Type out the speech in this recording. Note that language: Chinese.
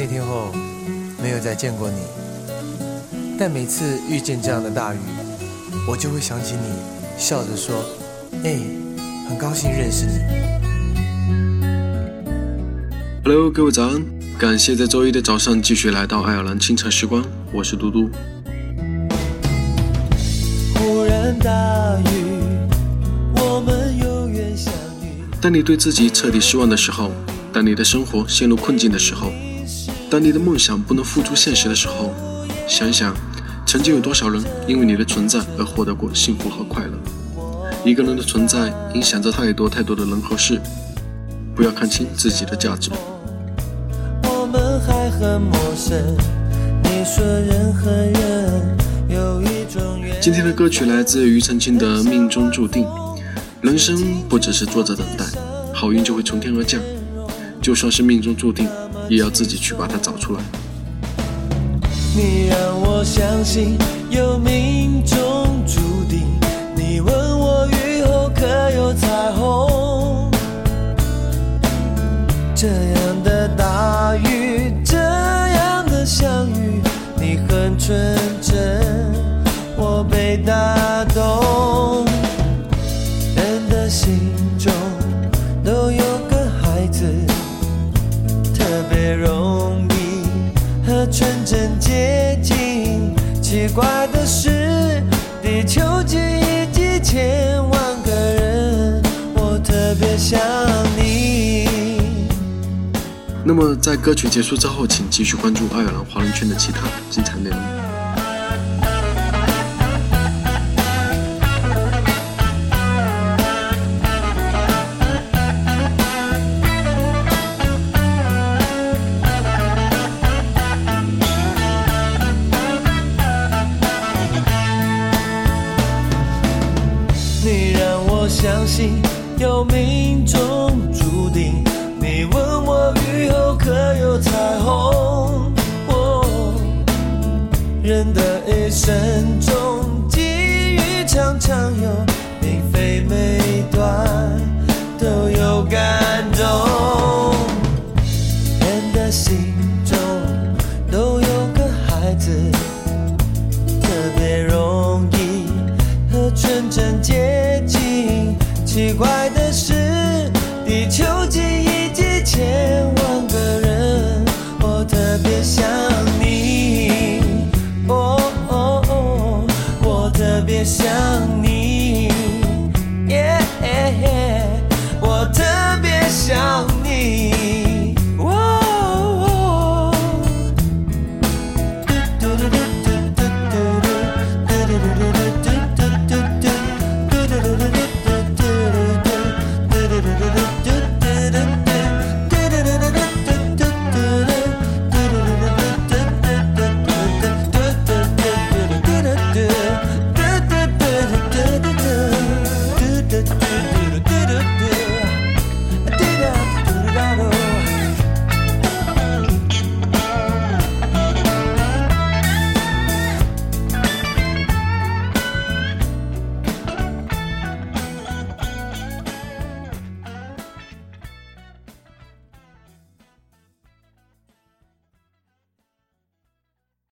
那天后，没有再见过你。但每次遇见这样的大雨，我就会想起你，笑着说：“哎，很高兴认识你。” Hello，各位早安！感谢在周一的早上继续来到爱尔兰清晨时光，我是嘟嘟。忽然大雨，我们有缘相遇。当你对自己彻底失望的时候，当你的生活陷入困境的时候，当你的梦想不能付诸现实的时候，想想曾经有多少人因为你的存在而获得过幸福和快乐。一个人的存在影响着太多太多的人和事，不要看清自己的价值。还很陌生。你说人和人有一种今天的歌曲来自庾澄庆的《命中注定》。人生不只是坐着等待，好运就会从天而降。就算是命中注定，也要自己去把它找出来。你让我相信有命中纯真接近。奇怪的是，地球几亿几千万个人，我特别想你。那么，在歌曲结束之后，请继续关注爱尔兰华人圈的其他精彩内容。相信有命中注定。你问我雨后可有彩虹？人的一生中际遇常常有，并非每段都有感动。人的心中都有个孩子，奇怪的